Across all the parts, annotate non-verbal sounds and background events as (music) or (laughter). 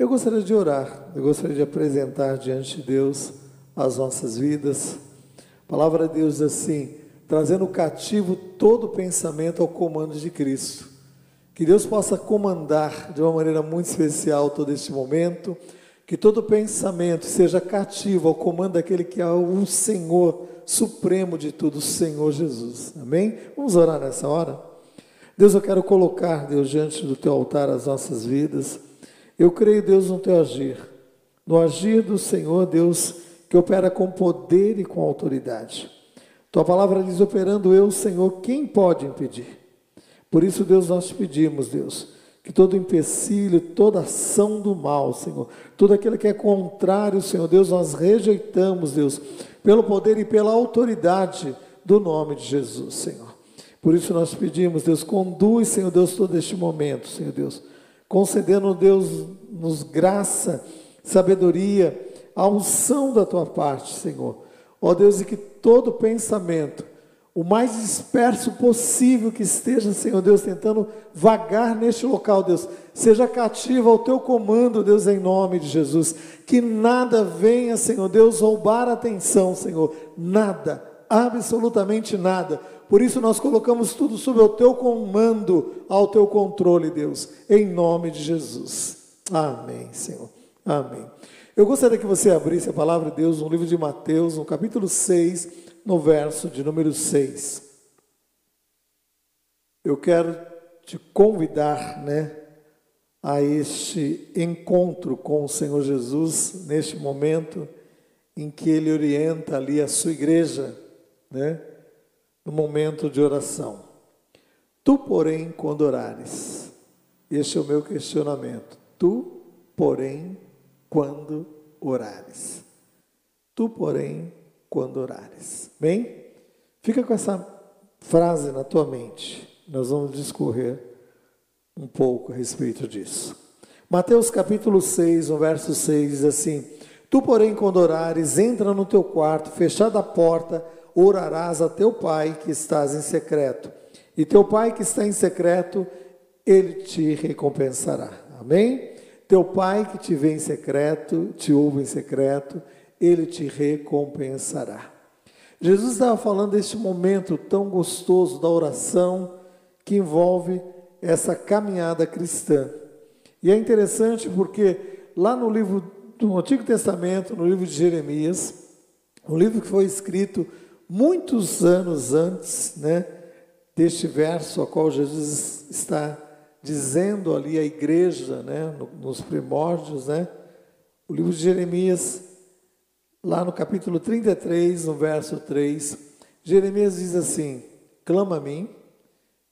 Eu gostaria de orar, eu gostaria de apresentar diante de Deus as nossas vidas. A palavra de Deus diz assim: trazendo cativo todo pensamento ao comando de Cristo. Que Deus possa comandar de uma maneira muito especial todo este momento, que todo pensamento seja cativo ao comando daquele que é o Senhor supremo de tudo, o Senhor Jesus. Amém? Vamos orar nessa hora? Deus, eu quero colocar, Deus, diante do teu altar as nossas vidas. Eu creio, Deus, no teu agir, no agir do Senhor, Deus, que opera com poder e com autoridade. Tua palavra diz: operando eu, Senhor, quem pode impedir? Por isso, Deus, nós te pedimos, Deus, que todo empecilho, toda ação do mal, Senhor, tudo aquilo que é contrário, Senhor, Deus, nós rejeitamos, Deus, pelo poder e pela autoridade do nome de Jesus, Senhor. Por isso nós pedimos, Deus, conduz, Senhor Deus, todo este momento, Senhor Deus concedendo, Deus, nos graça, sabedoria, a unção da tua parte, Senhor. Ó Deus, e que todo pensamento, o mais disperso possível que esteja, Senhor Deus, tentando vagar neste local, Deus, seja cativo ao teu comando, Deus, em nome de Jesus. Que nada venha, Senhor Deus, roubar a atenção, Senhor. Nada, absolutamente nada por isso nós colocamos tudo sob o teu comando, ao teu controle, Deus, em nome de Jesus. Amém, Senhor. Amém. Eu gostaria que você abrisse a palavra de Deus no livro de Mateus, no capítulo 6, no verso de número 6. Eu quero te convidar, né, a este encontro com o Senhor Jesus, neste momento em que ele orienta ali a sua igreja, né? No momento de oração. Tu, porém, quando orares, este é o meu questionamento. Tu, porém, quando orares. Tu, porém, quando orares. Bem? Fica com essa frase na tua mente. Nós vamos discorrer um pouco a respeito disso. Mateus capítulo 6, no verso 6 diz assim: Tu, porém, quando orares, entra no teu quarto, fechada a porta, orarás a teu pai que estás em secreto. E teu pai que está em secreto, ele te recompensará. Amém? Teu pai que te vê em secreto, te ouve em secreto, ele te recompensará. Jesus estava falando deste momento tão gostoso da oração que envolve essa caminhada cristã. E é interessante porque lá no livro do Antigo Testamento, no livro de Jeremias, um livro que foi escrito muitos anos antes, né, deste verso a qual Jesus está dizendo ali à igreja, né, nos primórdios, né, o livro de Jeremias, lá no capítulo 33, no verso 3, Jeremias diz assim: clama a mim,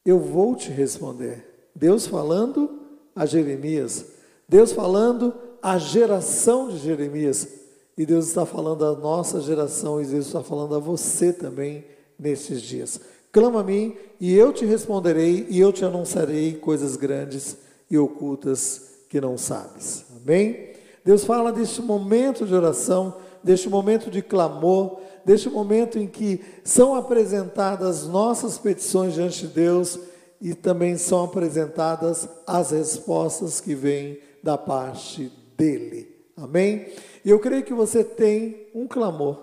eu vou te responder. Deus falando a Jeremias, Deus falando à geração de Jeremias, e Deus está falando à nossa geração e Deus está falando a você também nesses dias. Clama a mim e eu te responderei e eu te anunciarei coisas grandes e ocultas que não sabes. Amém? Deus fala deste momento de oração, deste momento de clamor, deste momento em que são apresentadas nossas petições diante de Deus e também são apresentadas as respostas que vêm da parte dele. Amém? E eu creio que você tem um clamor,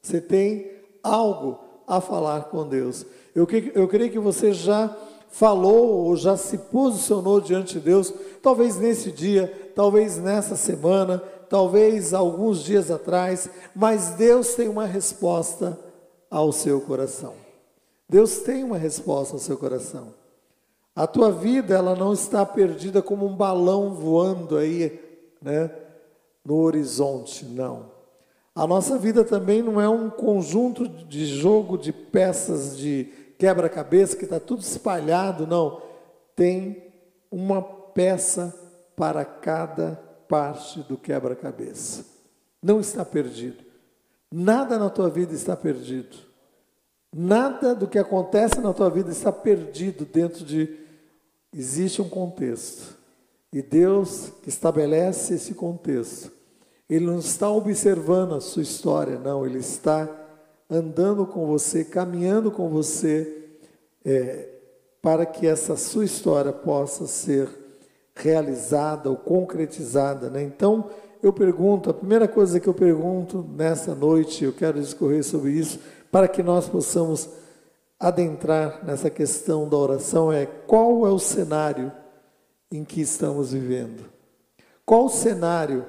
você tem algo a falar com Deus. Eu, eu creio que você já falou ou já se posicionou diante de Deus, talvez nesse dia, talvez nessa semana, talvez alguns dias atrás, mas Deus tem uma resposta ao seu coração. Deus tem uma resposta ao seu coração. A tua vida, ela não está perdida como um balão voando aí, né? No horizonte, não. A nossa vida também não é um conjunto de jogo de peças de quebra-cabeça que está tudo espalhado, não. Tem uma peça para cada parte do quebra-cabeça. Não está perdido. Nada na tua vida está perdido. Nada do que acontece na tua vida está perdido dentro de. Existe um contexto. E Deus estabelece esse contexto ele não está observando a sua história, não, ele está andando com você, caminhando com você, é, para que essa sua história possa ser realizada ou concretizada. Né? Então, eu pergunto, a primeira coisa que eu pergunto nessa noite, eu quero discorrer sobre isso, para que nós possamos adentrar nessa questão da oração, é qual é o cenário em que estamos vivendo? Qual o cenário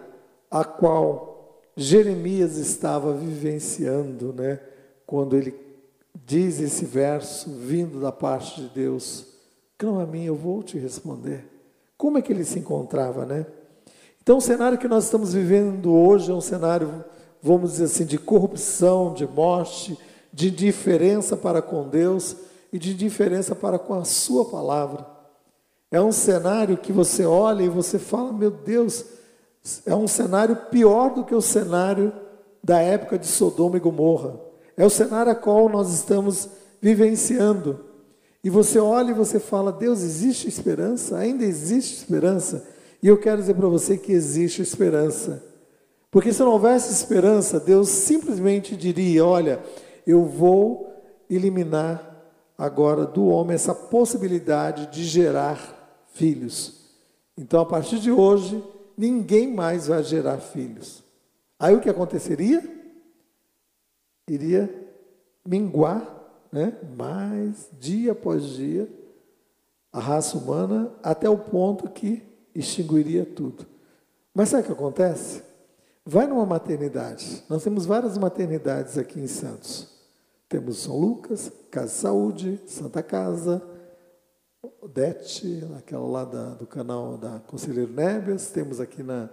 a qual Jeremias estava vivenciando, né? Quando ele diz esse verso vindo da parte de Deus, clama a mim, eu vou te responder. Como é que ele se encontrava, né? Então, o cenário que nós estamos vivendo hoje é um cenário, vamos dizer assim, de corrupção, de morte, de indiferença para com Deus e de indiferença para com a Sua palavra. É um cenário que você olha e você fala, meu Deus, é um cenário pior do que o cenário da época de Sodoma e Gomorra. É o cenário a qual nós estamos vivenciando. E você olha e você fala: Deus, existe esperança? Ainda existe esperança? E eu quero dizer para você que existe esperança. Porque se não houvesse esperança, Deus simplesmente diria: Olha, eu vou eliminar agora do homem essa possibilidade de gerar filhos. Então, a partir de hoje, ninguém mais vai gerar filhos. Aí o que aconteceria? Iria minguar, né? mais dia após dia, a raça humana, até o ponto que extinguiria tudo. Mas sabe o que acontece? Vai numa maternidade. Nós temos várias maternidades aqui em Santos. Temos São Lucas, Casa de Saúde, Santa Casa, Odete, aquela lá da, do canal da Conselheiro Nébias, temos aqui na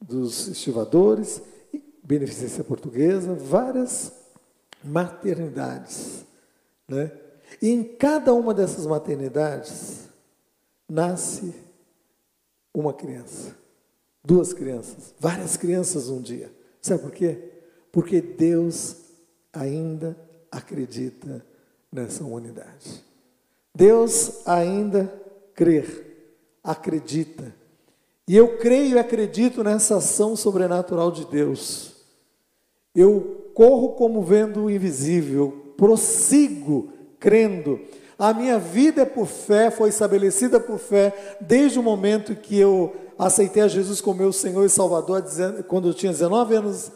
dos estivadores, Beneficência Portuguesa, várias maternidades. Né? E em cada uma dessas maternidades nasce uma criança, duas crianças, várias crianças um dia. Sabe por quê? Porque Deus ainda acredita nessa humanidade. Deus ainda crer, acredita. E eu creio e acredito nessa ação sobrenatural de Deus. Eu corro como vendo o invisível, prossigo crendo. A minha vida é por fé, foi estabelecida por fé desde o momento que eu aceitei a Jesus como meu Senhor e Salvador, quando eu tinha 19 anos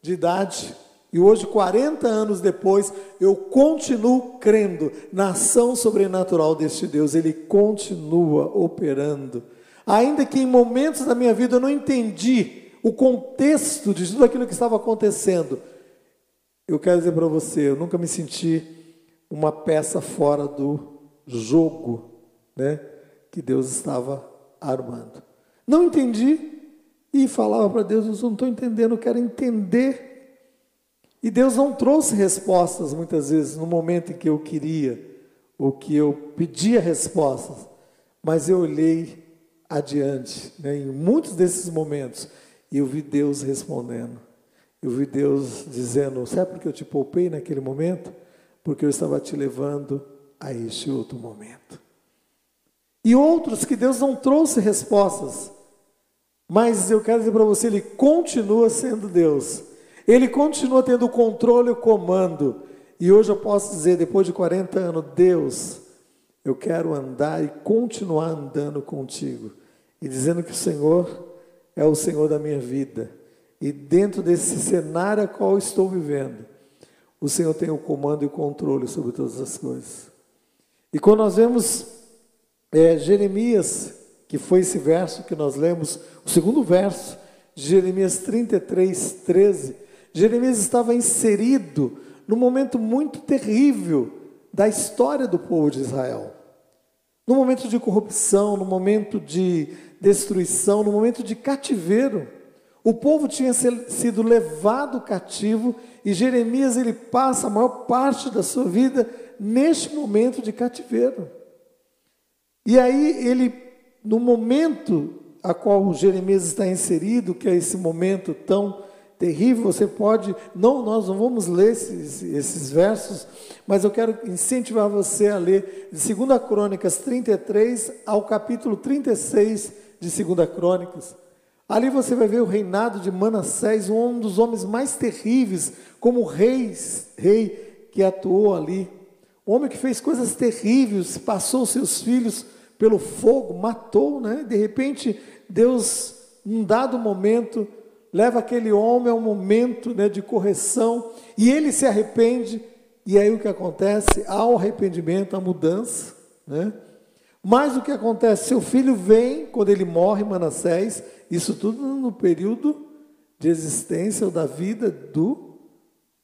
de idade. E hoje, 40 anos depois, eu continuo crendo na ação sobrenatural deste Deus. Ele continua operando. Ainda que em momentos da minha vida eu não entendi o contexto de tudo aquilo que estava acontecendo, eu quero dizer para você, eu nunca me senti uma peça fora do jogo, né, que Deus estava armando. Não entendi e falava para Deus, eu não estou entendendo, eu quero entender e Deus não trouxe respostas muitas vezes no momento em que eu queria, ou que eu pedia respostas, mas eu olhei adiante, né, em muitos desses momentos, e eu vi Deus respondendo. Eu vi Deus dizendo: Sabe por que eu te poupei naquele momento? Porque eu estava te levando a este outro momento. E outros que Deus não trouxe respostas, mas eu quero dizer para você, Ele continua sendo Deus ele continua tendo o controle e o comando. E hoje eu posso dizer, depois de 40 anos, Deus, eu quero andar e continuar andando contigo. E dizendo que o Senhor é o Senhor da minha vida. E dentro desse cenário a qual estou vivendo, o Senhor tem o comando e o controle sobre todas as coisas. E quando nós vemos é, Jeremias, que foi esse verso que nós lemos, o segundo verso, de Jeremias 33, 13, Jeremias estava inserido num momento muito terrível da história do povo de Israel. No momento de corrupção, no momento de destruição, no momento de cativeiro. O povo tinha sido levado cativo e Jeremias ele passa a maior parte da sua vida neste momento de cativeiro. E aí ele, no momento a qual Jeremias está inserido, que é esse momento tão terrível, você pode, não, nós não vamos ler esses, esses versos, mas eu quero incentivar você a ler de 2 Crônicas 33 ao capítulo 36 de 2 Crônicas. Ali você vai ver o reinado de Manassés, um dos homens mais terríveis, como reis, rei que atuou ali. Um homem que fez coisas terríveis, passou seus filhos pelo fogo, matou, né? De repente, Deus, num dado momento, leva aquele homem a um momento né, de correção e ele se arrepende. E aí o que acontece? Há o arrependimento, a mudança, né? Mas o que acontece? Seu filho vem, quando ele morre, Manassés, isso tudo no período de existência ou da vida do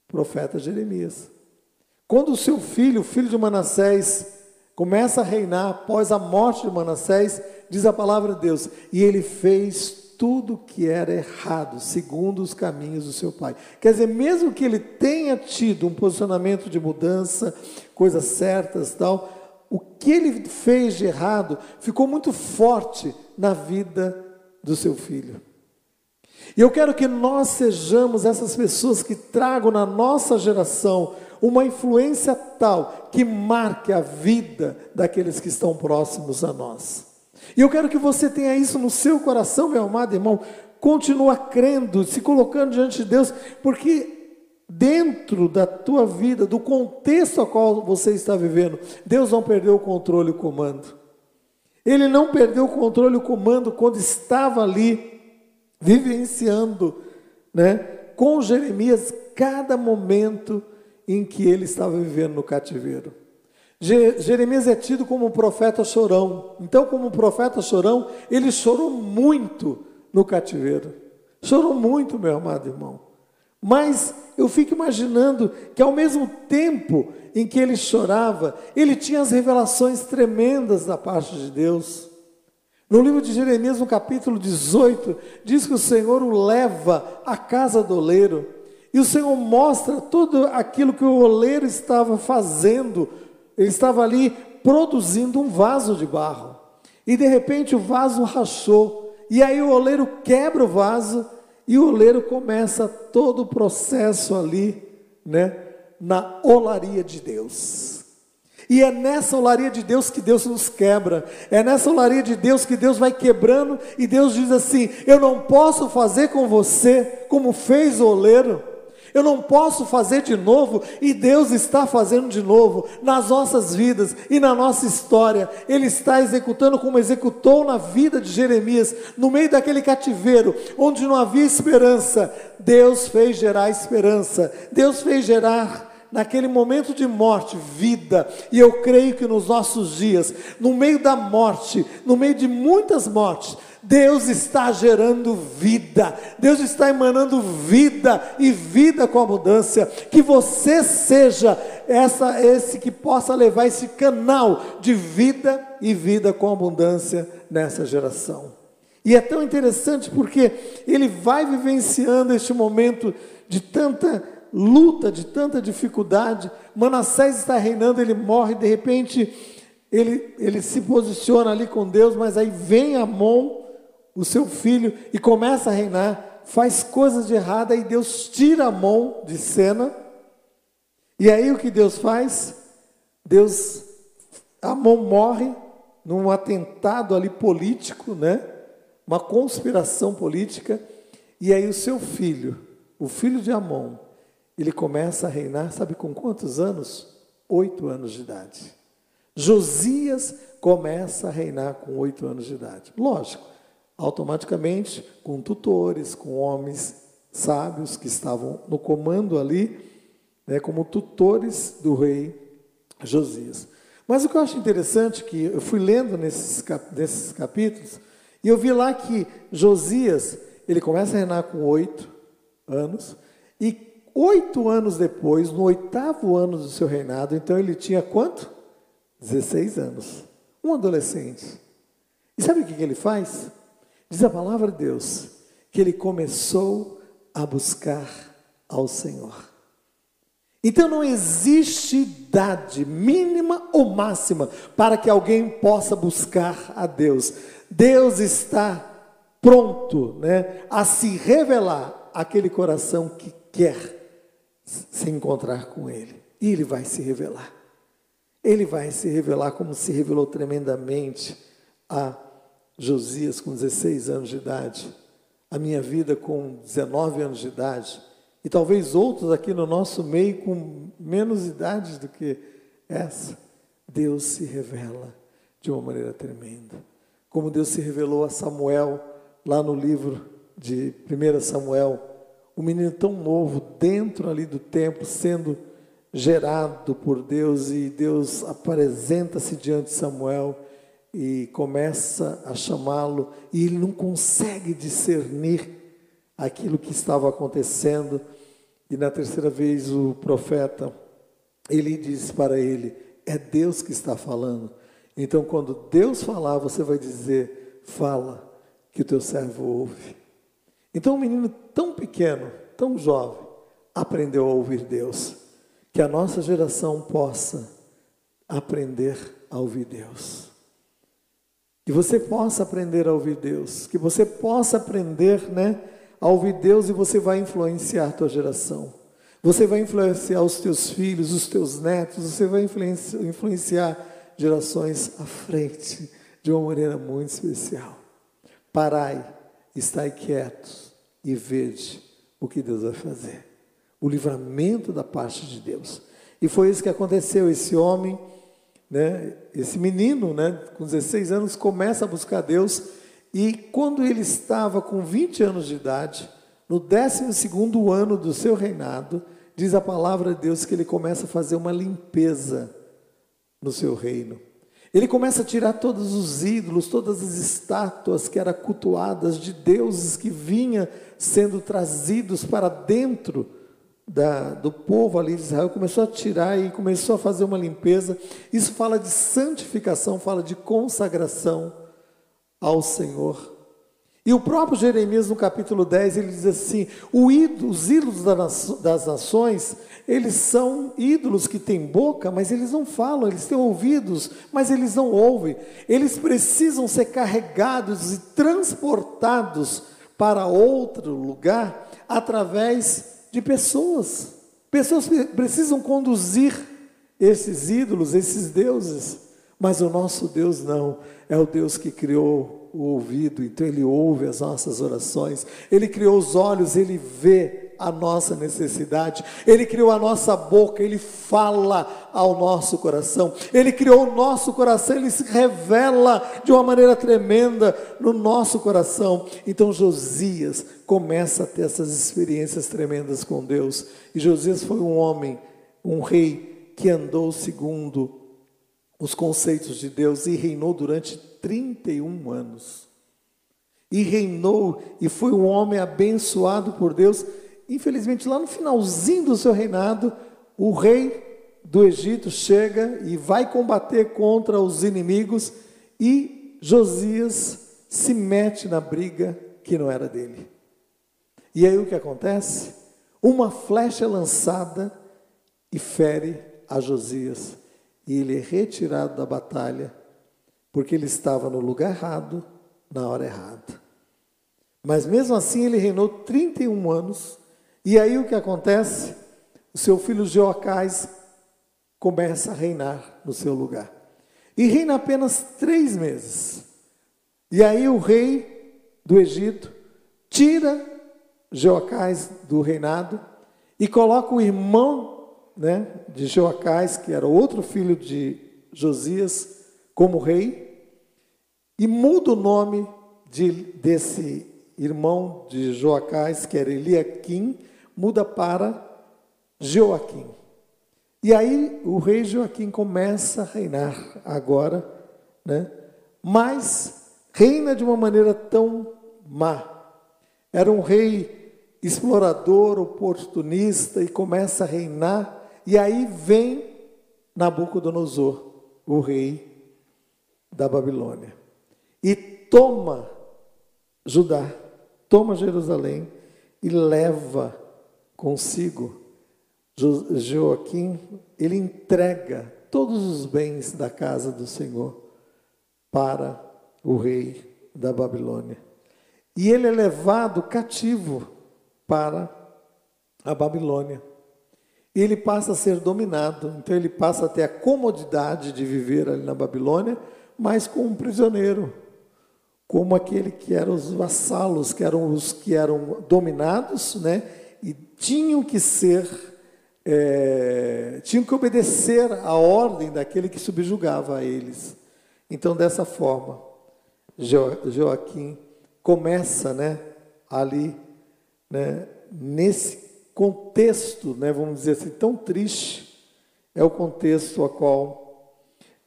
profeta Jeremias. Quando o seu filho, o filho de Manassés, começa a reinar após a morte de Manassés, diz a palavra de Deus, e ele fez tudo que era errado, segundo os caminhos do seu pai. Quer dizer, mesmo que ele tenha tido um posicionamento de mudança, coisas certas, tal, o que ele fez de errado ficou muito forte na vida do seu filho. E eu quero que nós sejamos essas pessoas que tragam na nossa geração uma influência tal que marque a vida daqueles que estão próximos a nós. E eu quero que você tenha isso no seu coração, meu amado irmão. Continua crendo, se colocando diante de Deus, porque dentro da tua vida, do contexto a qual você está vivendo, Deus não perdeu o controle e o comando. Ele não perdeu o controle e o comando quando estava ali vivenciando, né, com Jeremias cada momento em que ele estava vivendo no cativeiro. Jeremias é tido como um profeta chorão. Então, como profeta chorão, ele chorou muito no cativeiro. Chorou muito, meu amado irmão. Mas eu fico imaginando que ao mesmo tempo em que ele chorava, ele tinha as revelações tremendas da parte de Deus. No livro de Jeremias, no capítulo 18, diz que o Senhor o leva à casa do oleiro, e o Senhor mostra tudo aquilo que o oleiro estava fazendo. Ele estava ali produzindo um vaso de barro. E de repente o vaso rachou. E aí o oleiro quebra o vaso e o oleiro começa todo o processo ali, né, na olaria de Deus. E é nessa olaria de Deus que Deus nos quebra. É nessa olaria de Deus que Deus vai quebrando e Deus diz assim: Eu não posso fazer com você como fez o oleiro. Eu não posso fazer de novo, e Deus está fazendo de novo nas nossas vidas e na nossa história. Ele está executando como executou na vida de Jeremias, no meio daquele cativeiro, onde não havia esperança. Deus fez gerar esperança, Deus fez gerar naquele momento de morte, vida. E eu creio que nos nossos dias, no meio da morte, no meio de muitas mortes, Deus está gerando vida, Deus está emanando vida e vida com abundância. Que você seja essa, esse que possa levar esse canal de vida e vida com abundância nessa geração. E é tão interessante porque ele vai vivenciando este momento de tanta luta, de tanta dificuldade. Manassés está reinando, ele morre, de repente ele, ele se posiciona ali com Deus, mas aí vem Amon o seu filho e começa a reinar, faz coisas de errada e Deus tira a mão de cena. E aí o que Deus faz? Deus, a mão morre num atentado ali político, né? Uma conspiração política. E aí o seu filho, o filho de Amon, ele começa a reinar, sabe com quantos anos? Oito anos de idade. Josias começa a reinar com oito anos de idade. Lógico, automaticamente com tutores, com homens sábios que estavam no comando ali, né, como tutores do rei Josias. Mas o que eu acho interessante, que eu fui lendo nesses, nesses capítulos, e eu vi lá que Josias, ele começa a reinar com oito anos, e oito anos depois, no oitavo ano do seu reinado, então ele tinha quanto? 16 anos. Um adolescente. E sabe o que, que ele faz? Diz a palavra de Deus que ele começou a buscar ao Senhor. Então não existe idade mínima ou máxima para que alguém possa buscar a Deus. Deus está pronto, né, a se revelar àquele coração que quer se encontrar com ele. E ele vai se revelar. Ele vai se revelar como se revelou tremendamente a Josias com 16 anos de idade, a minha vida com 19 anos de idade, e talvez outros aqui no nosso meio com menos idade do que essa, Deus se revela. de uma maneira tremenda. Como Deus se revelou a Samuel lá no livro de 1 Samuel, um menino tão novo dentro ali do templo, sendo gerado por Deus, e Deus apresenta-se diante de Samuel e começa a chamá-lo, e ele não consegue discernir aquilo que estava acontecendo. E na terceira vez o profeta, ele diz para ele: É Deus que está falando. Então, quando Deus falar, você vai dizer: Fala, que o teu servo ouve. Então, um menino tão pequeno, tão jovem, aprendeu a ouvir Deus. Que a nossa geração possa aprender a ouvir Deus. Que você possa aprender a ouvir Deus. Que você possa aprender, né? a ouvir Deus e você vai influenciar a tua geração. Você vai influenciar os teus filhos, os teus netos, você vai influenciar gerações à frente de uma maneira muito especial. Parai, estai quietos e vede o que Deus vai fazer. O livramento da parte de Deus. E foi isso que aconteceu. Esse homem, né, esse menino, né, com 16 anos, começa a buscar Deus e quando ele estava com 20 anos de idade, no 12 ano do seu reinado, diz a palavra de Deus que ele começa a fazer uma limpeza no seu reino. Ele começa a tirar todos os ídolos, todas as estátuas que eram cultuadas de deuses que vinham sendo trazidos para dentro da, do povo ali de Israel. Começou a tirar e começou a fazer uma limpeza. Isso fala de santificação, fala de consagração ao Senhor. E o próprio Jeremias, no capítulo 10, ele diz assim: ídolo, os ídolos das nações, eles são ídolos que têm boca, mas eles não falam, eles têm ouvidos, mas eles não ouvem. Eles precisam ser carregados e transportados para outro lugar através de pessoas. Pessoas precisam conduzir esses ídolos, esses deuses. Mas o nosso Deus não, é o Deus que criou o ouvido, então Ele ouve as nossas orações, Ele criou os olhos, Ele vê a nossa necessidade, Ele criou a nossa boca, Ele fala ao nosso coração, Ele criou o nosso coração, Ele se revela de uma maneira tremenda no nosso coração. Então Josias começa a ter essas experiências tremendas com Deus, e Josias foi um homem, um rei que andou segundo os conceitos de Deus e reinou durante 31 anos. E reinou e foi um homem abençoado por Deus. Infelizmente, lá no finalzinho do seu reinado, o rei do Egito chega e vai combater contra os inimigos e Josias se mete na briga que não era dele. E aí o que acontece? Uma flecha é lançada e fere a Josias e ele é retirado da batalha porque ele estava no lugar errado, na hora errada. Mas mesmo assim ele reinou 31 anos, e aí o que acontece? O seu filho Joacás começa a reinar no seu lugar. E reina apenas três meses. E aí o rei do Egito tira Joacás do reinado e coloca o irmão né, de Joacás, que era outro filho de Josias, como rei, e muda o nome de, desse irmão de Joacás, que era Eliaquim, muda para Joaquim. E aí o rei Joaquim começa a reinar agora, né? mas reina de uma maneira tão má. Era um rei explorador, oportunista e começa a reinar. E aí vem Nabucodonosor, o rei da Babilônia, e toma Judá, toma Jerusalém e leva consigo Joaquim, ele entrega todos os bens da casa do Senhor para o rei da Babilônia. E ele é levado cativo para a Babilônia e ele passa a ser dominado. Então ele passa a ter a comodidade de viver ali na Babilônia, mas como um prisioneiro, como aquele que eram os vassalos, que eram os que eram dominados, né? E tinham que ser, é, tinham que obedecer à ordem daquele que subjugava a eles. Então, dessa forma, jo, Joaquim começa, né, ali, né, nesse contexto, né, vamos dizer assim, tão triste, é o contexto a qual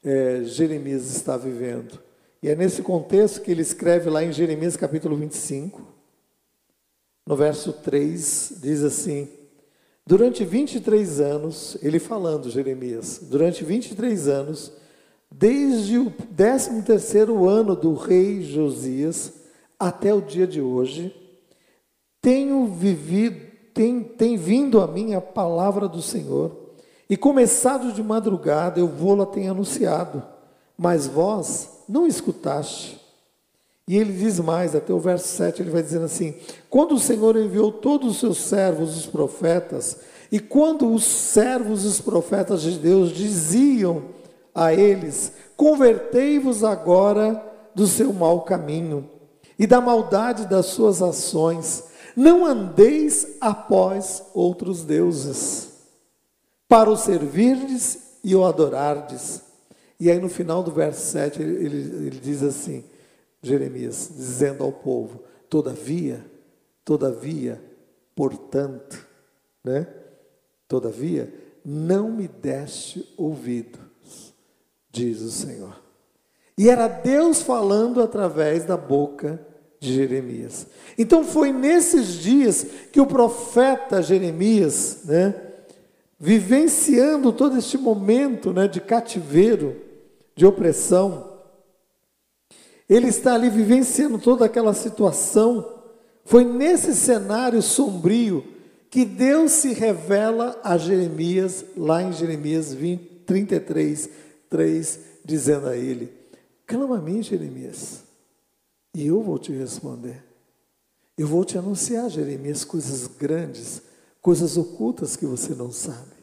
é, Jeremias está vivendo. E é nesse contexto que ele escreve lá em Jeremias capítulo 25, no verso 3, diz assim: Durante 23 anos, ele falando, Jeremias, durante 23 anos, desde o 13 terceiro ano do rei Josias até o dia de hoje, tenho vivido tem, tem vindo a mim a palavra do Senhor, e começado de madrugada eu vou-la tenho anunciado, mas vós não escutaste. E ele diz mais, até o verso 7, ele vai dizendo assim: Quando o Senhor enviou todos os seus servos, os profetas, e quando os servos, os profetas de Deus diziam a eles: Convertei-vos agora do seu mau caminho e da maldade das suas ações, não andeis após outros deuses, para o servirdes e o adorardes. E aí no final do verso 7 ele, ele, ele diz assim, Jeremias, dizendo ao povo: Todavia, todavia, portanto, né? Todavia, não me deste ouvidos, diz o Senhor. E era Deus falando através da boca de Jeremias. Então foi nesses dias que o profeta Jeremias, né, vivenciando todo este momento né, de cativeiro, de opressão, ele está ali vivenciando toda aquela situação. Foi nesse cenário sombrio que Deus se revela a Jeremias, lá em Jeremias 20, 33, 3, dizendo a ele: Clama a mim, Jeremias e eu vou te responder. Eu vou te anunciar, Jeremias, coisas grandes, coisas ocultas que você não sabe.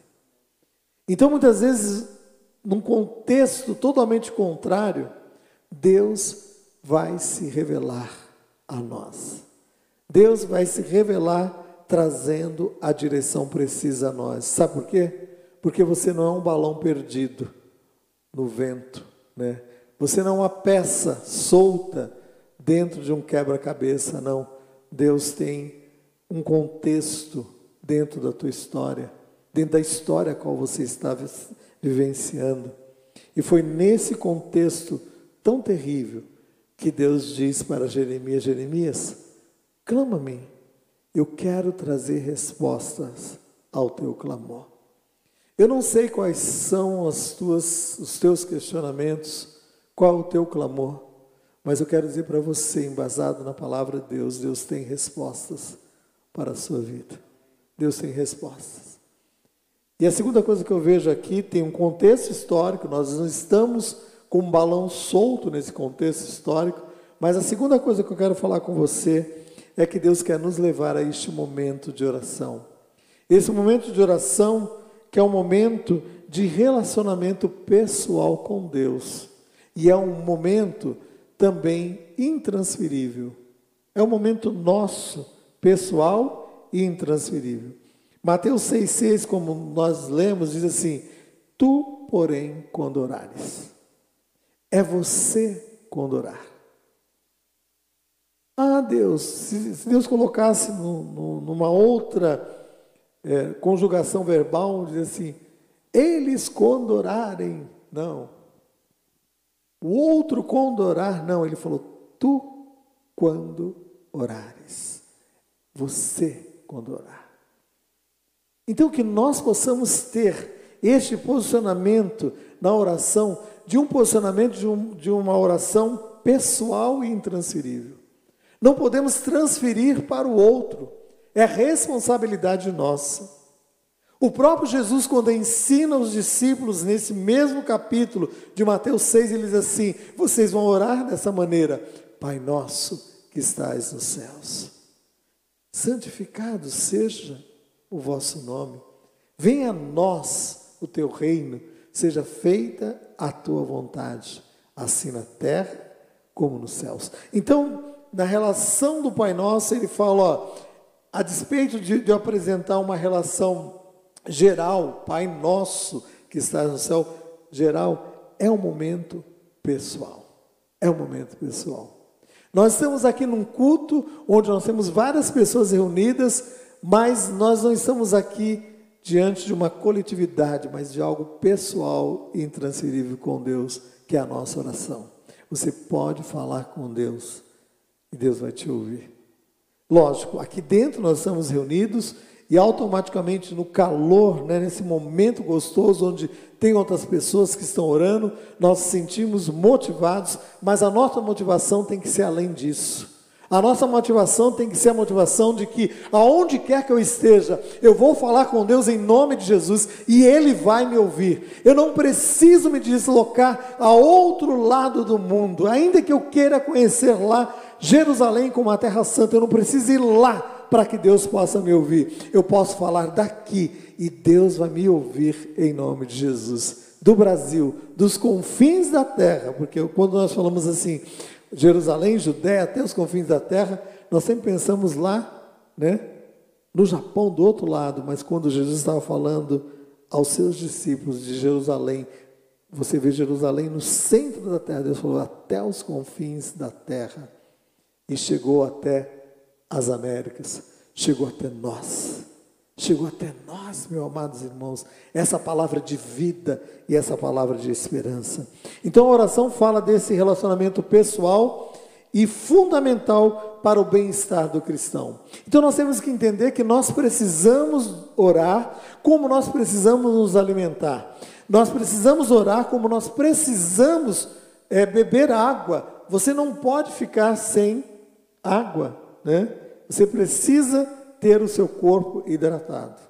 Então, muitas vezes, num contexto totalmente contrário, Deus vai se revelar a nós. Deus vai se revelar trazendo a direção precisa a nós. Sabe por quê? Porque você não é um balão perdido no vento, né? Você não é uma peça solta dentro de um quebra-cabeça, não. Deus tem um contexto dentro da tua história, dentro da história a qual você está vivenciando. E foi nesse contexto tão terrível que Deus diz para Jeremias: Jeremias, clama-me, eu quero trazer respostas ao teu clamor. Eu não sei quais são as tuas, os teus questionamentos, qual o teu clamor. Mas eu quero dizer para você, embasado na palavra de Deus, Deus tem respostas para a sua vida. Deus tem respostas. E a segunda coisa que eu vejo aqui tem um contexto histórico, nós não estamos com um balão solto nesse contexto histórico, mas a segunda coisa que eu quero falar com você é que Deus quer nos levar a este momento de oração. Esse momento de oração que é um momento de relacionamento pessoal com Deus. E é um momento também intransferível. É um momento nosso, pessoal e intransferível. Mateus 6,6, como nós lemos, diz assim: Tu, porém, quando orares. É você quando orar. Ah, Deus, se, se Deus colocasse no, no, numa outra é, conjugação verbal, diz assim: Eles quando orarem. Não. O outro quando orar, não, ele falou, tu quando orares. Você quando orar. Então que nós possamos ter este posicionamento na oração, de um posicionamento de, um, de uma oração pessoal e intransferível. Não podemos transferir para o outro, é responsabilidade nossa. O próprio Jesus, quando ensina os discípulos, nesse mesmo capítulo de Mateus 6, ele diz assim: Vocês vão orar dessa maneira, Pai nosso que estais nos céus, santificado seja o vosso nome, venha a nós o teu reino, seja feita a tua vontade, assim na terra como nos céus. Então, na relação do Pai Nosso, ele fala: ó, a despeito de, de apresentar uma relação geral, Pai nosso que está no céu, geral, é um momento pessoal. É um momento pessoal. Nós estamos aqui num culto onde nós temos várias pessoas reunidas, mas nós não estamos aqui diante de uma coletividade, mas de algo pessoal e intransferível com Deus, que é a nossa oração. Você pode falar com Deus e Deus vai te ouvir. Lógico, aqui dentro nós estamos reunidos e automaticamente no calor, né, nesse momento gostoso onde tem outras pessoas que estão orando, nós nos sentimos motivados, mas a nossa motivação tem que ser além disso. A nossa motivação tem que ser a motivação de que, aonde quer que eu esteja, eu vou falar com Deus em nome de Jesus e Ele vai me ouvir. Eu não preciso me deslocar a outro lado do mundo, ainda que eu queira conhecer lá Jerusalém como a Terra Santa, eu não preciso ir lá para que Deus possa me ouvir. Eu posso falar daqui e Deus vai me ouvir em nome de Jesus. Do Brasil, dos confins da terra, porque quando nós falamos assim, Jerusalém, Judéia, até os confins da terra, nós sempre pensamos lá, né? No Japão, do outro lado, mas quando Jesus estava falando aos seus discípulos de Jerusalém, você vê Jerusalém no centro da terra, Deus falou até os confins da terra, e chegou até as Américas, chegou até nós. Chegou até nós, meus amados irmãos, essa palavra de vida e essa palavra de esperança. Então a oração fala desse relacionamento pessoal e fundamental para o bem-estar do cristão. Então nós temos que entender que nós precisamos orar como nós precisamos nos alimentar. Nós precisamos orar como nós precisamos é, beber água. Você não pode ficar sem água, né? Você precisa ter o seu corpo hidratado.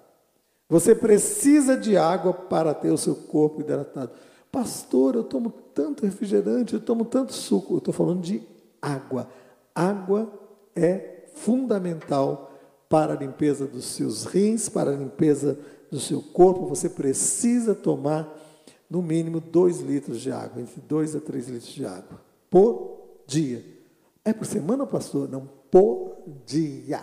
Você precisa de água para ter o seu corpo hidratado. Pastor, eu tomo tanto refrigerante, eu tomo tanto suco. Eu estou falando de água. Água é fundamental para a limpeza dos seus rins, para a limpeza do seu corpo. Você precisa tomar no mínimo 2 litros de água, entre 2 a 3 litros de água por dia. É por semana, pastor? Não, por dia.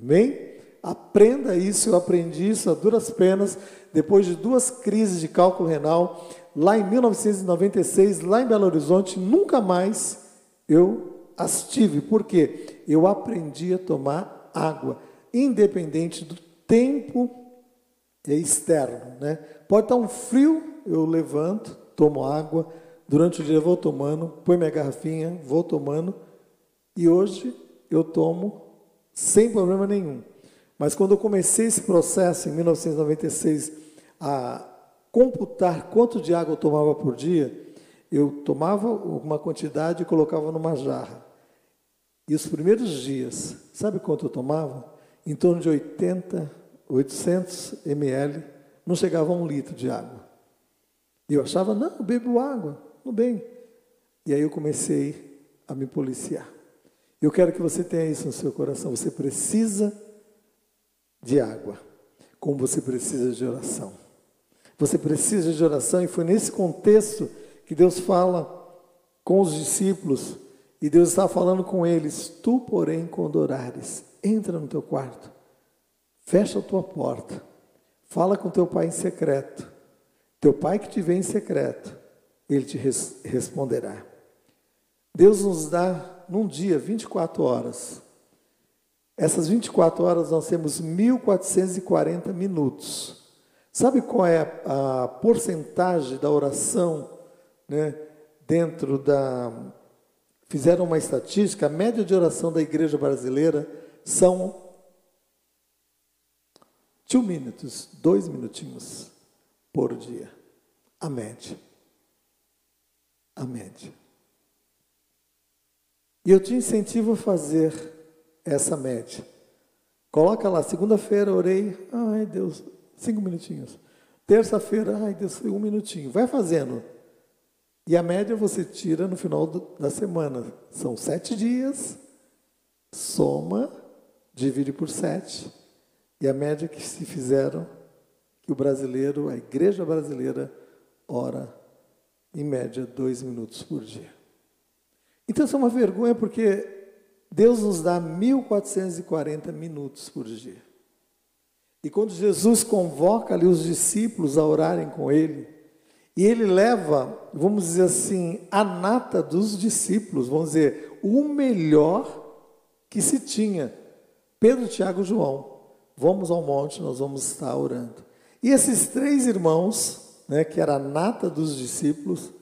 Amém? Aprenda isso, eu aprendi isso a duras penas, depois de duas crises de cálculo renal, lá em 1996, lá em Belo Horizonte, nunca mais eu as tive. Por quê? Eu aprendi a tomar água, independente do tempo externo. Né? Pode estar um frio, eu levanto, tomo água, durante o dia eu vou tomando, põe minha garrafinha, vou tomando, e hoje eu tomo sem problema nenhum. Mas quando eu comecei esse processo em 1996 a computar quanto de água eu tomava por dia, eu tomava uma quantidade e colocava numa jarra. E os primeiros dias, sabe quanto eu tomava? Em torno de 80, 800 ml, não chegava a um litro de água. E eu achava, não, eu bebo água, tudo bem. E aí eu comecei a me policiar. Eu quero que você tenha isso no seu coração. Você precisa de água, como você precisa de oração. Você precisa de oração, e foi nesse contexto que Deus fala com os discípulos, e Deus está falando com eles: Tu, porém, quando orares, entra no teu quarto, fecha a tua porta, fala com teu pai em secreto. Teu pai que te vê em secreto, ele te res responderá. Deus nos dá num dia 24 horas. Essas 24 horas nós temos 1440 minutos. Sabe qual é a, a porcentagem da oração né, dentro da. Fizeram uma estatística, a média de oração da igreja brasileira são two minutos, dois minutinhos por dia. A média. A média. E eu te incentivo a fazer essa média. Coloca lá, segunda-feira orei, ai Deus, cinco minutinhos. Terça-feira, ai Deus, um minutinho. Vai fazendo. E a média você tira no final do, da semana. São sete dias, soma, divide por sete. E a média que se fizeram, que o brasileiro, a igreja brasileira, ora, em média, dois minutos por dia. Então isso é uma vergonha porque Deus nos dá 1440 minutos por dia. E quando Jesus convoca ali os discípulos a orarem com ele, E ele leva, vamos dizer assim, a nata dos discípulos, vamos dizer, o melhor que se tinha. Pedro, Tiago e João. Vamos ao monte, nós vamos estar orando. E esses três irmãos, né, que era a nata dos discípulos,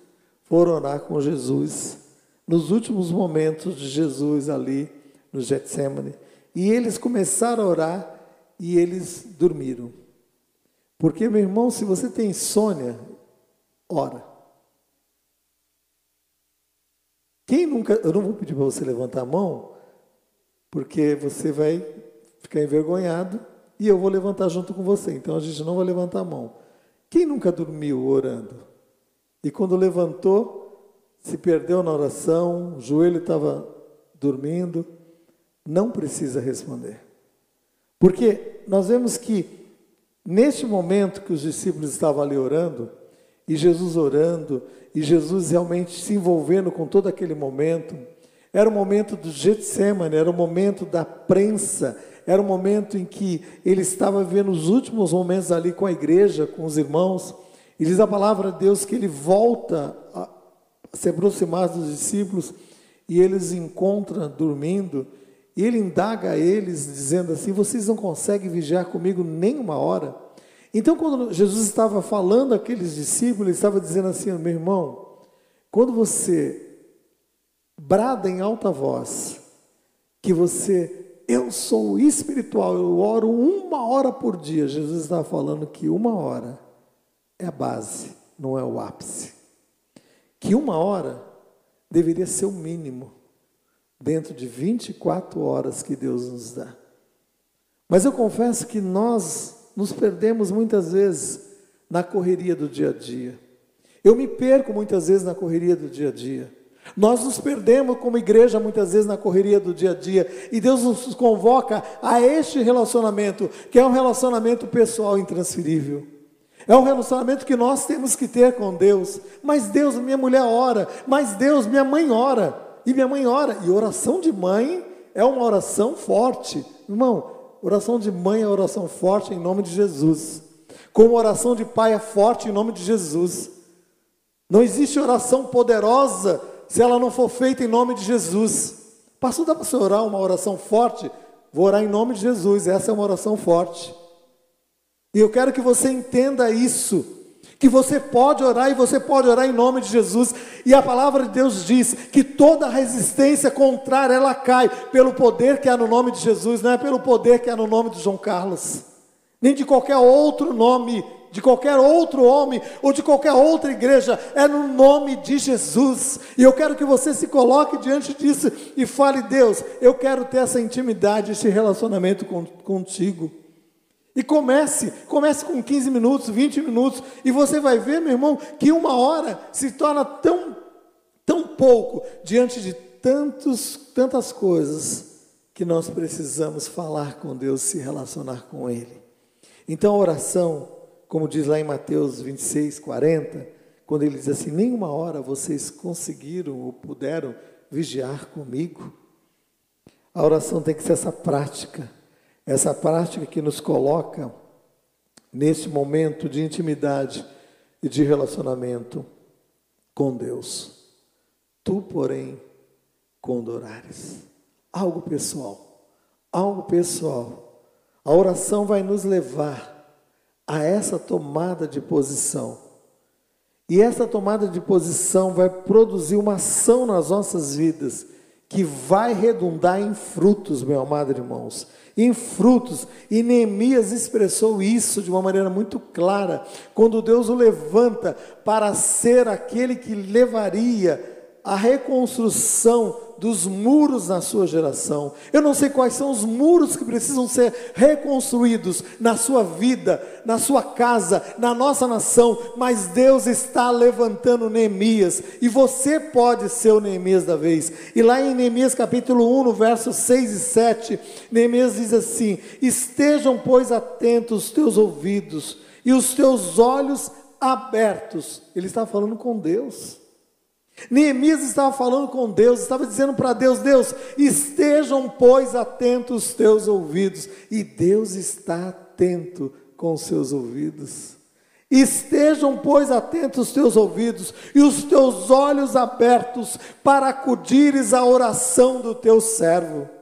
foram orar com Jesus nos últimos momentos de Jesus ali no Getsemane. E eles começaram a orar e eles dormiram. Porque, meu irmão, se você tem insônia, ora. Quem nunca, eu não vou pedir para você levantar a mão, porque você vai ficar envergonhado e eu vou levantar junto com você. Então a gente não vai levantar a mão. Quem nunca dormiu orando? E quando levantou, se perdeu na oração, o joelho estava dormindo, não precisa responder. Porque nós vemos que neste momento que os discípulos estavam ali orando, e Jesus orando, e Jesus realmente se envolvendo com todo aquele momento. Era o momento do Getsemane, era o momento da prensa, era o momento em que ele estava vivendo os últimos momentos ali com a igreja, com os irmãos. E diz a palavra de Deus que ele volta se aproximar dos discípulos e eles encontram dormindo. E ele indaga a eles, dizendo assim: Vocês não conseguem vigiar comigo nem uma hora? Então, quando Jesus estava falando àqueles discípulos, ele estava dizendo assim: meu irmão, quando você brada em alta voz, que você, eu sou espiritual, eu oro uma hora por dia, Jesus estava falando que uma hora é a base, não é o ápice. Que uma hora deveria ser o mínimo dentro de 24 horas que Deus nos dá. Mas eu confesso que nós nos perdemos muitas vezes na correria do dia a dia. Eu me perco muitas vezes na correria do dia a dia. Nós nos perdemos como igreja muitas vezes na correria do dia a dia. E Deus nos convoca a este relacionamento, que é um relacionamento pessoal intransferível. É um relacionamento que nós temos que ter com Deus. Mas Deus, minha mulher ora. Mas Deus, minha mãe ora. E minha mãe ora. E oração de mãe é uma oração forte. Irmão, Oração de mãe é oração forte em nome de Jesus. Como oração de pai é forte em nome de Jesus. Não existe oração poderosa se ela não for feita em nome de Jesus. Pastor, dá para você orar uma oração forte? Vou orar em nome de Jesus, essa é uma oração forte. E eu quero que você entenda isso que você pode orar e você pode orar em nome de Jesus. E a palavra de Deus diz que toda resistência contrária ela cai pelo poder que há no nome de Jesus, não é pelo poder que há no nome de João Carlos, nem de qualquer outro nome, de qualquer outro homem ou de qualquer outra igreja, é no nome de Jesus. E eu quero que você se coloque diante disso e fale: Deus, eu quero ter essa intimidade, esse relacionamento contigo. E comece, comece com 15 minutos, 20 minutos, e você vai ver, meu irmão, que uma hora se torna tão, tão pouco diante de tantos, tantas coisas que nós precisamos falar com Deus, se relacionar com Ele. Então a oração, como diz lá em Mateus 26, 40, quando ele diz assim: nenhuma hora vocês conseguiram ou puderam vigiar comigo. A oração tem que ser essa prática essa prática que nos coloca nesse momento de intimidade e de relacionamento com Deus. Tu, porém, condorares. Algo pessoal. Algo pessoal. A oração vai nos levar a essa tomada de posição. E essa tomada de posição vai produzir uma ação nas nossas vidas que vai redundar em frutos, meu amado irmãos em frutos. E Neemias expressou isso de uma maneira muito clara, quando Deus o levanta para ser aquele que levaria a reconstrução dos muros na sua geração. Eu não sei quais são os muros que precisam ser reconstruídos na sua vida, na sua casa, na nossa nação, mas Deus está levantando Neemias e você pode ser o Neemias da vez. E lá em Neemias capítulo 1, no verso 6 e 7, Neemias diz assim: Estejam, pois, atentos os teus ouvidos e os teus olhos abertos. Ele está falando com Deus. Neemias estava falando com Deus, estava dizendo para Deus: Deus, estejam, pois, atentos os teus ouvidos. E Deus está atento com os seus ouvidos. Estejam, pois, atentos os teus ouvidos e os teus olhos abertos para acudires à oração do teu servo.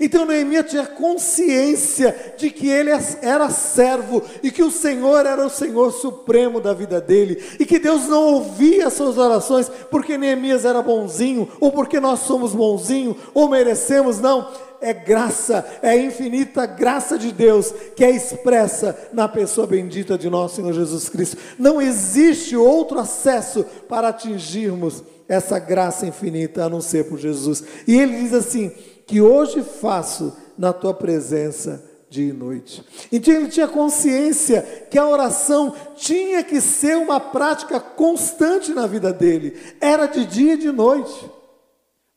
Então Neemias tinha consciência de que ele era servo e que o Senhor era o Senhor supremo da vida dele e que Deus não ouvia suas orações porque Neemias era bonzinho ou porque nós somos bonzinhos ou merecemos, não é graça, é a infinita graça de Deus que é expressa na pessoa bendita de nosso Senhor Jesus Cristo. Não existe outro acesso para atingirmos essa graça infinita a não ser por Jesus. E ele diz assim: que hoje faço na tua presença dia e noite. Então ele tinha consciência que a oração tinha que ser uma prática constante na vida dele, era de dia e de noite.